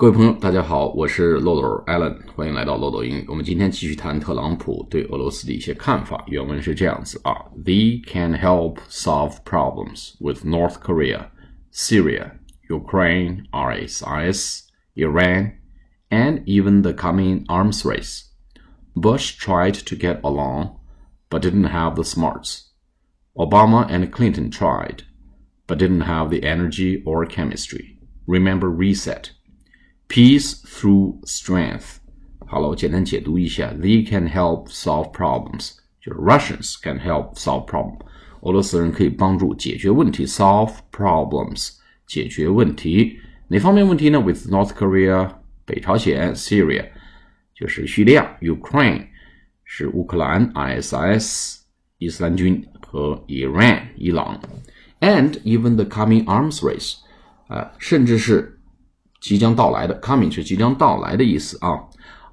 各位朋友，大家好，我是漏斗 Allen，欢迎来到漏斗英语。我们今天继续谈特朗普对俄罗斯的一些看法。原文是这样子啊：They can help solve problems with North Korea, Syria, Ukraine, ISIS, Iran, and even the coming arms race. Bush tried to get along, but didn't have the smarts. Obama and Clinton tried, but didn't have the energy or chemistry. Remember reset. Peace through strength。好了，我简单解读一下。They can help solve problems，就是 Russians can help solve problem。俄罗斯人可以帮助解决问题，solve problems，解决问题。哪方面问题呢？With North Korea，北朝鲜；Syria，就是叙利亚；Ukraine，是乌克兰；ISIS，伊斯兰军和 Iran，伊朗；and even the coming arms race，啊，甚至是。 即将到来的，coming 是即将到来的意思啊。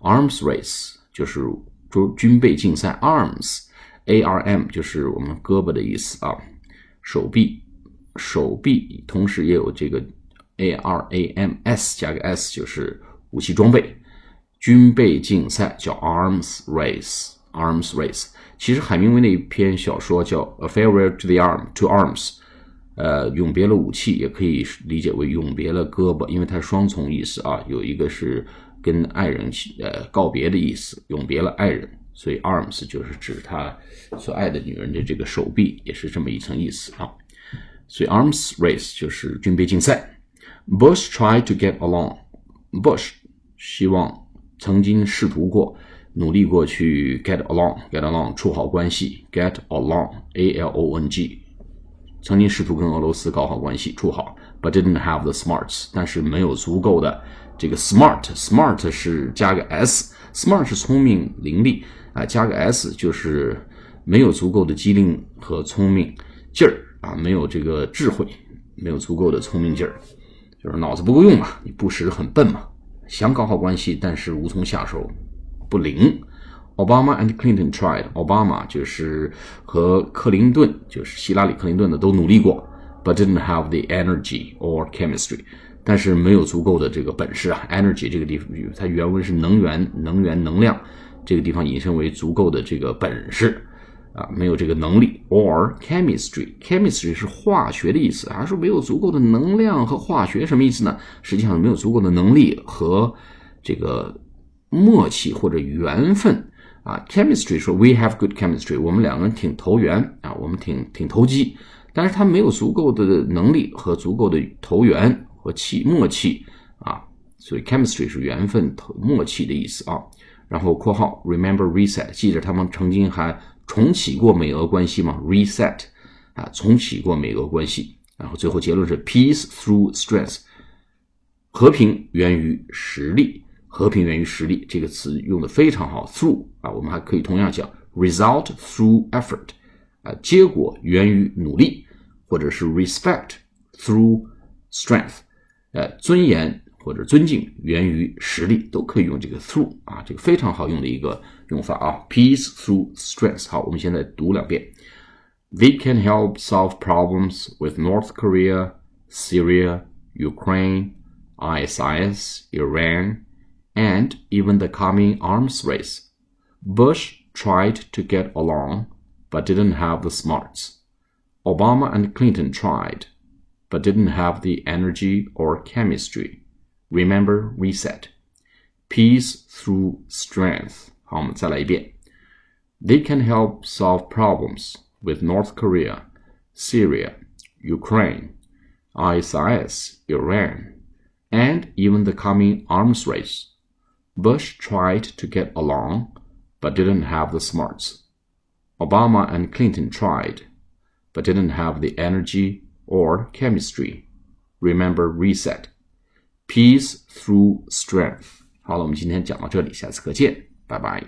Arms race 就是军军备竞赛，arms，A R M 就是我们胳膊的意思啊，手臂，手臂，同时也有这个 A R A M S 加个 S 就是武器装备，军备竞赛叫 arms race，arms race。其实海明威那一篇小说叫 A Farewell to the Arm to Arms。呃，永别了武器，也可以理解为永别了胳膊，因为它是双重意思啊。有一个是跟爱人呃告别的意思，永别了爱人，所以 arms 就是指他所爱的女人的这个手臂，也是这么一层意思啊。所以 arms race 就是军备竞赛。Bush tried to get along. Bush 希望曾经试图过，努力过去 get along，get along 处好关系，get along，A L O N G。曾经试图跟俄罗斯搞好关系，处好，but didn't have the smarts，但是没有足够的这个 smart，smart 是加个 s，smart 是聪明伶俐啊，加个 s 就是没有足够的机灵和聪明劲儿啊，没有这个智慧，没有足够的聪明劲儿，就是脑子不够用嘛，你不识很笨嘛，想搞好关系，但是无从下手，不灵。Obama and Clinton tried. Obama 就是和克林顿，就是希拉里·克林顿的都努力过，but didn't have the energy or chemistry. 但是没有足够的这个本事啊。Energy 这个地方，它原文是能源、能源、能量，这个地方引申为足够的这个本事啊，没有这个能力。Or chemistry，chemistry 是化学的意思，还说没有足够的能量和化学什么意思呢？实际上没有足够的能力和这个默契或者缘分。啊，chemistry 说 we have good chemistry，我们两个人挺投缘啊，我们挺挺投机，但是他没有足够的能力和足够的投缘和气默契啊，所以 chemistry 是缘分投、默契的意思啊。然后括号 remember reset，记着他们曾经还重启过美俄关系吗？reset 啊，重启过美俄关系。然后最后结论是 peace through strength，和平源于实力。和平源于实力这个词用的非常好，through 啊，我们还可以同样讲 result through effort 啊，结果源于努力，或者是 respect through strength，呃，尊严或者尊敬源于实力，都可以用这个 through 啊，这个非常好用的一个用法啊，peace through strength。好，我们现在读两遍，They can help solve problems with North Korea, Syria, Ukraine, ISIS, Iran and even the coming arms race. Bush tried to get along, but didn't have the smarts. Obama and Clinton tried, but didn't have the energy or chemistry. Remember reset. Peace through strength. They can help solve problems with North Korea, Syria, Ukraine, ISIS, Iran, and even the coming arms race. Bush tried to get along, but didn't have the smarts. Obama and Clinton tried, but didn't have the energy or chemistry. Remember reset. Peace through strength. 好了，我们今天讲到这里，下次课见，拜拜。